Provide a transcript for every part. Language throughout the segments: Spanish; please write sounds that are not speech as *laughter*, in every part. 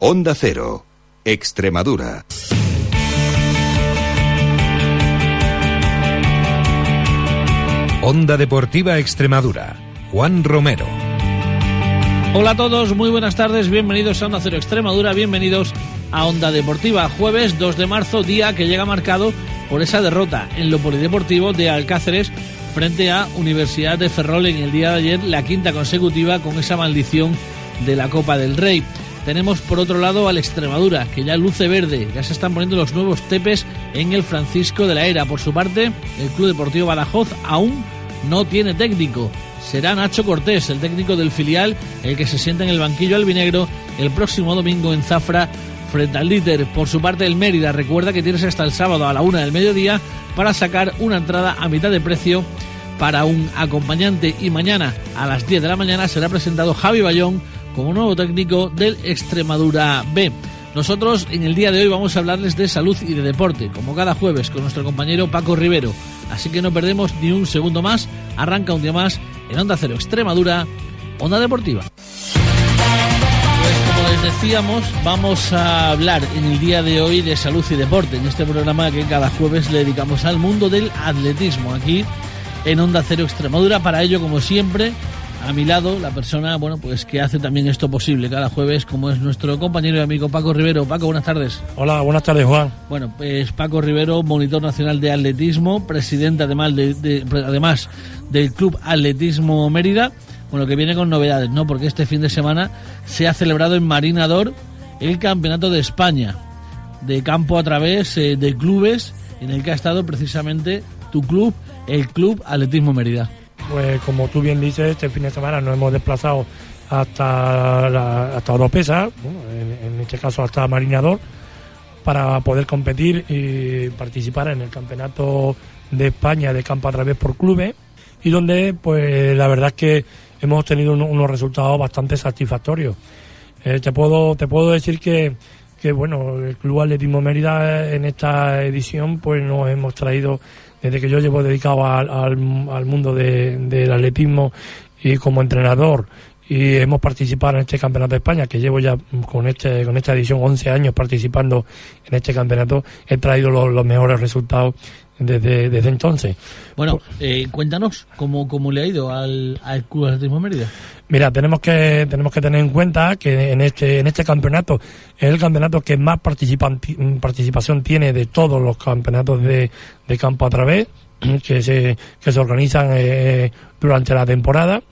Onda Cero, Extremadura. Onda Deportiva Extremadura. Juan Romero. Hola a todos, muy buenas tardes, bienvenidos a Onda Cero Extremadura, bienvenidos a Onda Deportiva, jueves 2 de marzo, día que llega marcado por esa derrota en lo polideportivo de Alcáceres frente a Universidad de Ferrol en el día de ayer, la quinta consecutiva con esa maldición de la Copa del Rey. Tenemos por otro lado al Extremadura, que ya luce verde, ya se están poniendo los nuevos tepes en el Francisco de la Era. Por su parte, el Club Deportivo Badajoz aún no tiene técnico. Será Nacho Cortés, el técnico del filial, el que se sienta en el banquillo albinegro el próximo domingo en Zafra frente al líder. Por su parte, el Mérida recuerda que tienes hasta el sábado a la una del mediodía para sacar una entrada a mitad de precio para un acompañante. Y mañana a las 10 de la mañana será presentado Javi Bayón como nuevo técnico del Extremadura B. Nosotros en el día de hoy vamos a hablarles de salud y de deporte, como cada jueves con nuestro compañero Paco Rivero. Así que no perdemos ni un segundo más. Arranca un día más en Onda Cero Extremadura, Onda Deportiva. Pues como les decíamos, vamos a hablar en el día de hoy de salud y deporte, en este programa que cada jueves le dedicamos al mundo del atletismo, aquí en Onda Cero Extremadura. Para ello, como siempre, a mi lado la persona, bueno, pues que hace también esto posible cada jueves, como es nuestro compañero y amigo Paco Rivero. Paco, buenas tardes. Hola, buenas tardes, Juan. Bueno, pues Paco Rivero, monitor nacional de atletismo, presidente además, de, además del Club Atletismo Mérida. Bueno, que viene con novedades, ¿no? Porque este fin de semana se ha celebrado en Marinador el Campeonato de España de campo a través eh, de clubes en el que ha estado precisamente tu club, el Club Atletismo Mérida. Pues como tú bien dices, este fin de semana nos hemos desplazado hasta, hasta Oropesa, en, este caso hasta Marinador, para poder competir y participar en el Campeonato de España de campo a través por clubes y donde pues la verdad es que hemos tenido unos resultados bastante satisfactorios. Eh, te puedo te puedo decir que, que bueno el Club Atletismo Mérida en esta edición pues nos hemos traído desde que yo llevo dedicado al, mundo del atletismo y como entrenador y hemos participado en este campeonato de España que llevo ya con este con esta edición 11 años participando en este campeonato he traído los mejores resultados desde, desde entonces. Bueno, eh, cuéntanos cómo, cómo le ha ido al, al Club Atletismo Mérida. Mira, tenemos que tenemos que tener en cuenta que en este en este campeonato es el campeonato que más participación tiene de todos los campeonatos de, de campo a través *clears throat* que se que se organizan eh, durante la temporada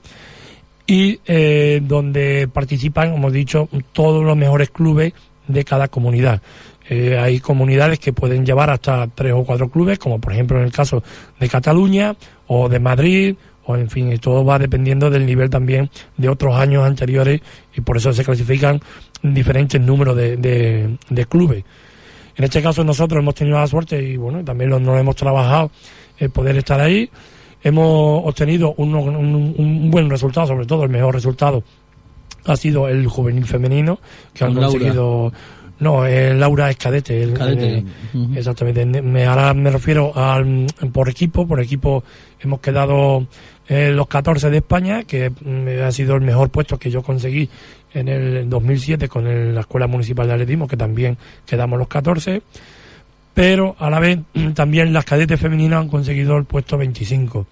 y eh, donde participan, como he dicho, todos los mejores clubes de cada comunidad. Eh, hay comunidades que pueden llevar hasta tres o cuatro clubes, como por ejemplo en el caso de Cataluña o de Madrid, o en fin, y todo va dependiendo del nivel también de otros años anteriores y por eso se clasifican diferentes números de, de, clubes. En este caso nosotros hemos tenido la suerte y bueno, también nos hemos trabajado el poder estar ahí. Hemos obtenido un, un, buen resultado, sobre todo el mejor resultado ha sido el juvenil femenino, que han conseguido no, el Laura es cadete. cadete. Exactamente. Me, ahora me refiero al por equipo. Por equipo hemos quedado eh, los 14 de España, que mm, ha sido el mejor puesto que yo conseguí en el 2007 con la Escuela Municipal de Atletismo, que también quedamos los 14. Pero a la vez *clears throat* también las cadetes femeninas han conseguido el puesto 25,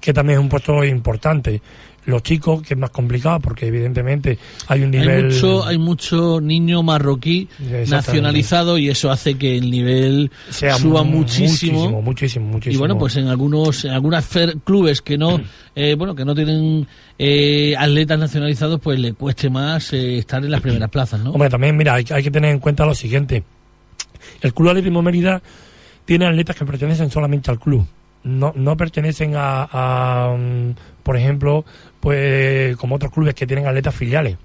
que también es un puesto importante los chicos, que es más complicado porque evidentemente hay un nivel... Hay mucho, hay mucho niño marroquí nacionalizado y eso hace que el nivel suba muchísimo. Muchísimo, muchísimo, Y bueno, pues en algunos en algunas clubes que no *clears throat* eh, bueno que no tienen eh, atletas nacionalizados, pues le cueste más eh, estar en las primeras plazas, ¿no? Hombre, también, mira, hay, hay que tener en cuenta lo siguiente. El Club Atletismo Mérida tiene atletas que pertenecen solamente al club no, no pertenecen a, mm, por ejemplo, pues como otros clubes que tienen atletas filiales,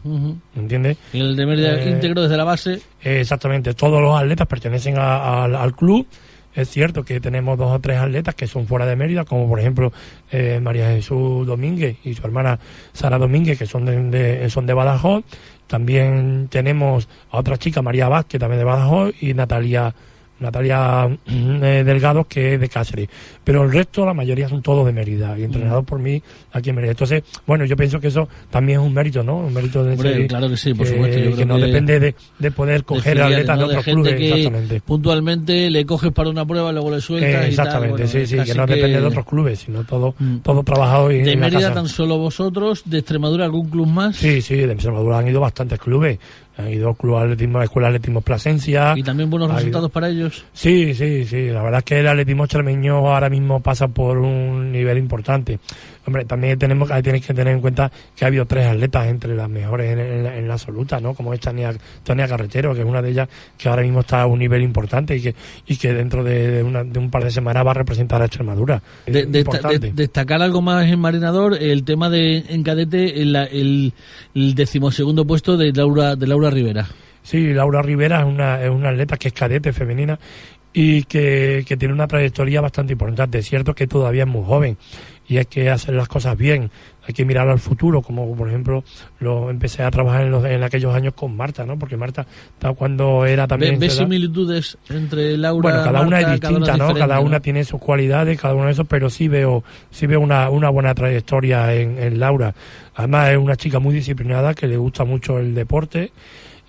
¿entiendes? Y el de Mérida eh, íntegro desde la base. exactamente, todos los atletas pertenecen al club. Es cierto que tenemos dos o tres atletas que son fuera de Mérida, como por ejemplo eh, María Jesús Domínguez y su hermana Sara Domínguez, que son de, son de Badajoz. También tenemos a otra chica, María Vázquez, también de Badajoz, y Natalia Natalia mm, eh, Delgado, que es de Cáceres. Pero el resto, la mayoría son todos de Mérida y entrenados por mí aquí en Mérida. Entonces, bueno, yo pienso que eso también es un mérito, ¿no? Un mérito de Hombre, ser- claro que sí, por que- supuesto. Yo que creo no que depende de, de poder de coger atletas ¿no? de otros clubes. Exactamente. puntualmente le coges para una prueba, luego le sueltas Eh, y tal. exactamente, Bueno, sí, sí, que no depende de otros clubes, sino todo, Mm. todo trabajado en, De Mérida tan solo vosotros, de Extremadura algún club más Sí, sí, de Extremadura han ido bastantes clubes. Han ido Club Atletismo, Escuela Atletismo Plasencia. y también buenos ha ido- resultados para ellos. Sí, sí, sí. La verdad es que el atletismo extremeño ahora mismo pasa por un nivel importante. Hombre, también tenemos tienes que tener en cuenta que ha habido tres atletas entre las mejores en, en la, en la absoluta, ¿no? Como es Tania, Tania Carretero, que es una de ellas que ahora mismo está a un nivel importante y que y que dentro de, de una- de un par de semanas va a representar a Extremadura. De- de- destacar algo más en Marinador, el tema de en cadete, el, el, el decimosegundo puesto de Laura, de Laura Rivera. Sí, Laura Rivera es una, es una atleta que es cadete femenina y que, que tiene una trayectoria bastante importante. Es cierto que todavía es muy joven y hay que hacer las cosas bien. Hay que mirar al futuro, como por ejemplo lo empecé a trabajar en, los, en aquellos años con Marta, ¿no? Porque Marta, ta- cuando era ¿Ve- también... ¿Ves similitudes entre Laura bueno, cada una es distinta, una ¿no? Cada una ¿no? tiene sus cualidades, cada uno de esos, pero sí veo, sí veo una, una buena trayectoria en, en Laura. Además es una chica muy disciplinada que le gusta mucho el deporte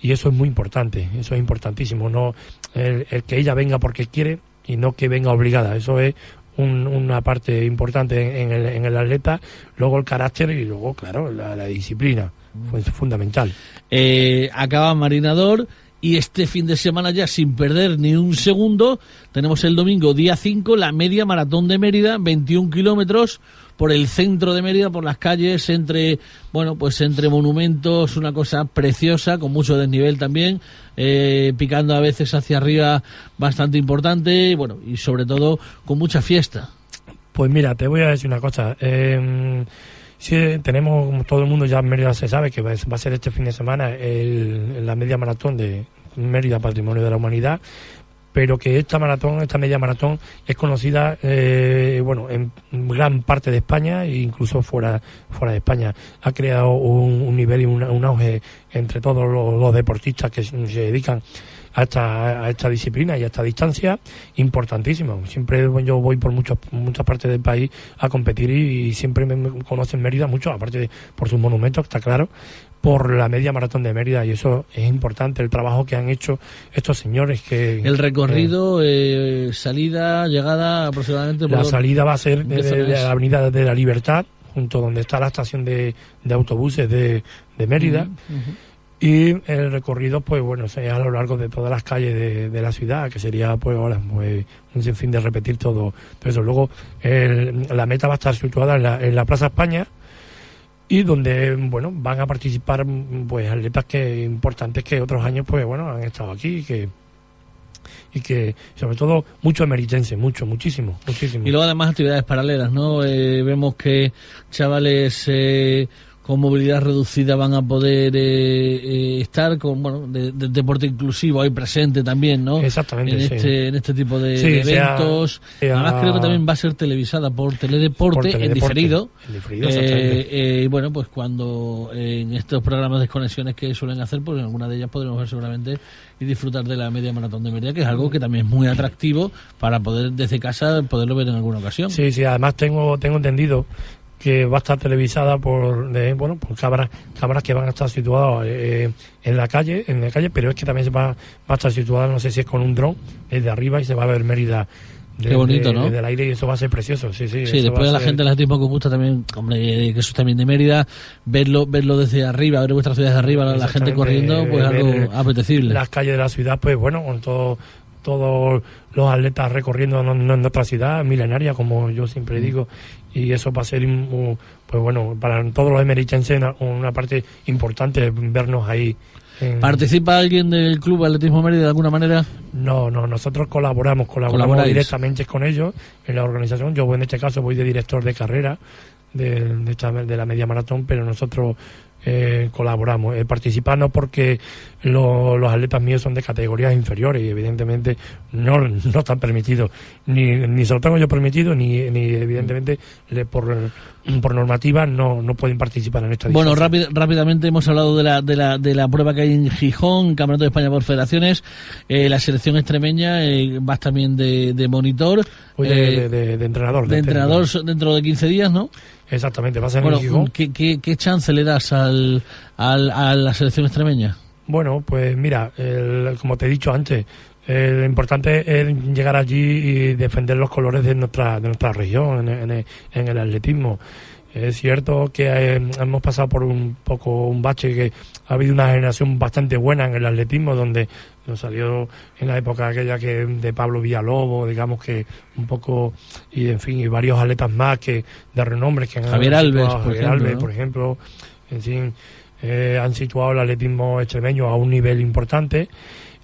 y eso es muy importante, eso es importantísimo, no el, el que ella venga porque quiere y no que venga obligada, eso es un- una parte importante en, el, en el atleta, luego el carácter y luego, claro, la, la disciplina, fue fundamental. Eh, acaba Marinador y este fin de semana ya sin perder ni un segundo tenemos el domingo día 5 la media maratón de Mérida 21 kilómetros por el centro de Mérida por las calles entre bueno pues entre monumentos una cosa preciosa con mucho desnivel también eh, picando a veces hacia arriba bastante importante y bueno y sobre todo con mucha fiesta Pues mira, te voy a decir una cosa. Eh, sí, tenemos, como todo el mundo ya en Mérida se sabe que va a ser este fin de semana el- la media maratón de Mérida Patrimonio de la Humanidad, pero que esta maratón, esta media maratón, es conocida, eh, bueno, en gran parte de España e incluso fuera, fuera de España. Ha creado un, nivel y un, auge entre todos los, deportistas que se dedican a esta, a esta disciplina y a esta distancia importantísimo. Siempre yo voy por muchos, muchas partes del país a competir y, y siempre me, conocen Mérida mucho, aparte de por sus monumentos, está claro, por la media maratón de Mérida y eso es importante, el trabajo que han hecho estos señores que... el recorrido eh, salida llegada aproximadamente La salida va a ser ¿Qué desde es? la Avenida de la Libertad, junto donde está la estación de, de autobuses de, de Mérida. Y el recorrido, pues bueno, sería a lo largo de todas las calles de, la ciudad, que sería, pues ahora, pues, un sinfín de repetir todo, todo eso. Luego, el- la meta va a estar situada en la, en la Plaza España y donde, bueno, van a participar, pues, atletas que importantes que otros años, pues, bueno, han estado aquí y que, y que, sobre todo, mucho emeritense, mucho, muchísimo, muchísimo. Y luego además actividades paralelas, ¿no? Eh, vemos que chavales eh, con movilidad reducida van a poder eh, eh, estar con, bueno, de, de- deporte inclusivo ahí presente también, ¿no? Exactamente, En sí. este, en este tipo de, Sí, de sea- eventos. sea- Además creo que también va a ser televisada por Teledeporte, Por en diferido. En diferido. Eh, eh, y bueno, pues cuando en estos programas de conexiones que suelen hacer, pues en alguna de ellas podremos ver seguramente y disfrutar de la media maratón de Mérida, que es algo que también es muy atractivo para poder desde casa poderlo ver en alguna ocasión. Sí, sí, además tengo tengo entendido que va a estar televisada por de, bueno por cámaras cámaras que van a estar situadas eh, en la calle en la calle pero es que también se va, va a estar situada no sé si es con un dron desde arriba y se va a ver Mérida desde, bonito, ¿no? desde el aire y eso va a ser precioso sí sí Sí, después a la ser- gente del atletismo que os gusta también, hombre, eh, que eso es también de Mérida, verlo verlo desde arriba, ver vuestra ciudad desde arriba, la, la gente corriendo, pues algo apetecible. las calles de la ciudad pues bueno con todo todos los atletas recorriendo no- nuestra ciudad milenaria como yo Mm. siempre digo y eso va a ser pues bueno para todos los emeritenses una, parte importante vernos ahí en- ¿Participa alguien del Club Atletismo Mérida de alguna manera? no no nosotros colaboramos colaboramos directamente con ellos en la organización yo en este caso voy de director de carrera de, de, esta- de la media maratón pero nosotros eh, colaboramos. Eh, participar no porque lo- los atletas míos son de categorías inferiores y evidentemente no, no están permitidos, ni, ni se lo tengo yo permitido, ni, ni evidentemente le- por, por normativa no, no pueden participar en esta Bueno, rápid- rápidamente hemos hablado de la, de, la, de la prueba que hay en Gijón, Campeonato de España por Federaciones, eh, la selección extremeña, eh, vas también de, de monitor, Oye, eh, de, de- de entrenador. de este, entrenador dentro de 15 días, ¿no? Exactamente, va a ser en Bueno, Gijón. ¿qué, qué, qué chance le das al, al, a la selección extremeña? Bueno, pues mira, el- como te he dicho antes, eh, lo importante es llegar allí y defender los colores de nuestra, de nuestra región, en, en- en el atletismo. Es cierto que eh, hemos pasado por un poco un bache, que ha habido una generación bastante buena en el atletismo, donde nos salió en la época aquella que de Pablo Villalobos, digamos que un poco, y en fin, y varios atletas más que de renombre que han Javier Alves, por Javier ejemplo, Alves, ¿no? por ejemplo, en fin, eh, han situado el atletismo extremeño a un nivel importante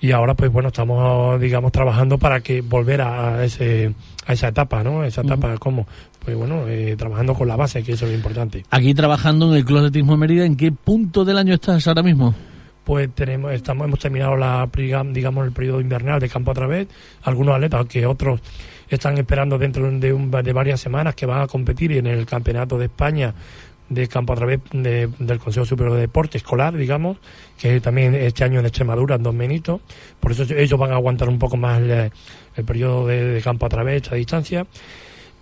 y ahora pues bueno estamos digamos trabajando para que volver a ese a esa etapa no esa etapa cómo pues bueno eh, trabajando con la base que eso es lo importante. Aquí trabajando en el Club Atletismo de Mérida, ¿en qué punto del año estás ahora mismo? pues tenemos estamos hemos terminado la digamos el periodo invernal de campo a través algunos atletas aunque otros están esperando dentro de, un- de varias semanas que van a competir en el campeonato de España de campo a través de- del Consejo Superior de Deporte Escolar, digamos, que también este año en Extremadura, en Don Benito. Por eso ellos van a aguantar un poco más el, el periodo de, de campo a través, esta distancia.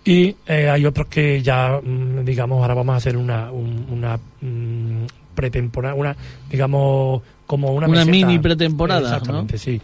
Y eh, hay otros que ya, mm, digamos, ahora vamos a hacer una, un- una mm, pretemporada, una, digamos, como una, Una meseta. mini pretemporada, ¿no? Exactamente, sí.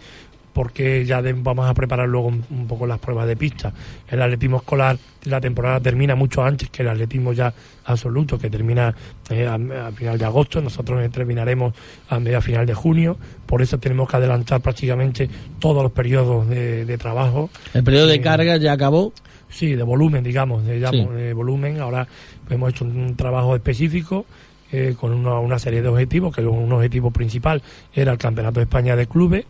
Porque ya de- vamos a preparar luego un, un poco las pruebas de pista. El atletismo escolar, la temporada termina mucho antes que el atletismo ya absoluto, que termina eh, a, a final de agosto. Nosotros terminaremos a media final de junio. Por eso tenemos que adelantar prácticamente todos los periodos de, de trabajo. El periodo de Eh, carga ya acabó. Sí, de volumen, digamos, de, Sí. de volumen. Ahora hemos hecho un, trabajo específico eh, con una, una serie de objetivos, que un objetivo principal era el Campeonato de España de Clubes.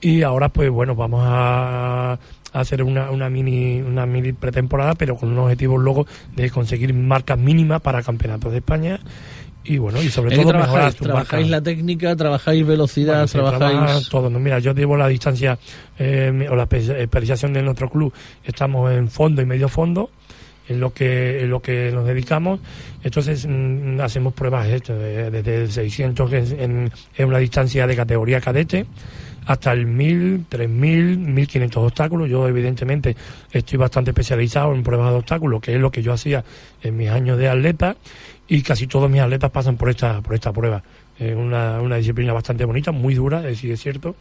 Y ahora, pues bueno, vamos a, hacer una, una mini una mini pretemporada, pero con unos objetivos luego de conseguir marcas mínimas para campeonatos de España. Y bueno, y sobre ¿En qué todo trabajáis? ¿Trabajáis la técnica? ¿Trabajáis velocidad? Bueno, trabaja ¿Trabajáis...? todo. ¿no? Mira, yo llevo la distancia eh, o la espe- especialización de nuestro club. Estamos en fondo y medio fondo, en lo que en lo que nos dedicamos. Entonces mm, hacemos pruebas de- desde 600 que es en, en una distancia de categoría cadete hasta el 1000, 3000, 1500 obstáculos. Yo, evidentemente, estoy bastante especializado en pruebas de obstáculos, que es lo que yo hacía en mis años de atleta, y casi todos mis atletas pasan por esta, por esta prueba. Es una, una disciplina bastante bonita, muy dura, es es cierto,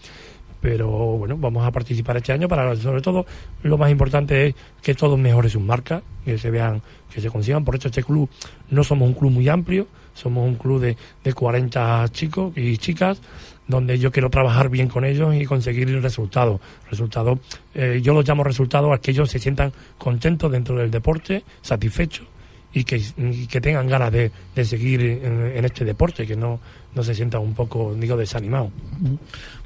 pero bueno, vamos a participar este año para, sobre todo, lo más importante es que todos mejoren sus marcas, que se vean, que se consigan. Por eso este club no somos un club muy amplio, somos un club de, de 40 chicos y chicas, donde yo quiero trabajar bien con ellos y conseguir resultados. Resultados, eh, yo los llamo resultados a que ellos se sientan contentos dentro del deporte, satisfechos y que, que tengan ganas de, de seguir en, en este deporte, que no, no se sientan un poco, digo, desanimados.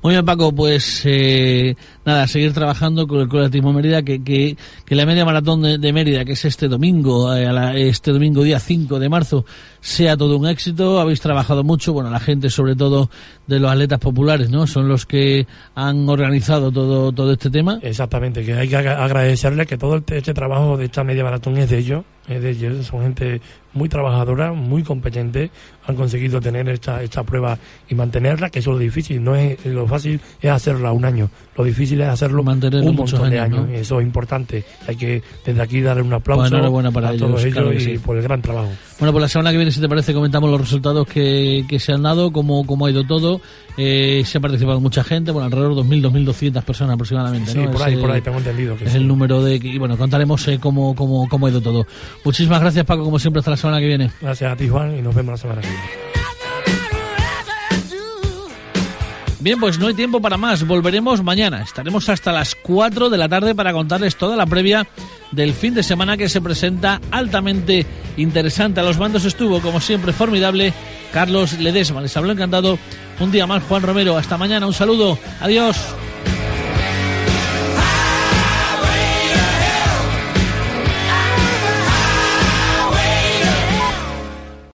Muy bien, Paco, pues eh, nada, seguir trabajando con el Club Atletismo Mérida, que, que, que la media maratón de, de Mérida, que es este domingo, eh, a la- este domingo día 5 de marzo, sea todo un éxito. Habéis trabajado mucho, bueno, la gente sobre todo de los atletas populares, ¿no? Son los que han organizado todo, todo este tema. Exactamente, que hay que agra- agradecerles que todo este, este trabajo de esta media maratón es de ellos, es de ellos, son gente muy trabajadora, muy competente, han conseguido tener esta, esta prueba y mantenerla, que eso es lo difícil, no es lo fácil es hacerla un año, lo difícil es hacerlo Mantenerlo un montón de años, eso es importante, hay que desde aquí darle un aplauso para a ellos, todos ellos claro y sí. por el gran trabajo. Bueno, pues la semana que viene, si te parece, comentamos los resultados que, que se han dado, cómo, cómo ha ido todo. Eh, se ha participado mucha gente, bueno, alrededor de 2.000, 2.200 personas aproximadamente. Sí, ¿no? por ahí, por ahí tengo entendido que es sí. el número de... Y bueno, contaremos eh, cómo, cómo, cómo ha ido todo. Muchísimas gracias, Paco, como siempre, hasta la semana que viene. Gracias a ti, Juan, y nos vemos la semana que viene. Bien, pues no hay tiempo para más. Volveremos mañana. Estaremos hasta las 4 de la tarde para contarles toda la previa del fin de semana que se presenta altamente interesante. A los bandos estuvo, como siempre, formidable Carlos Ledesma. Les habló encantado un día más Juan Romero. Hasta mañana. Un saludo. Adiós.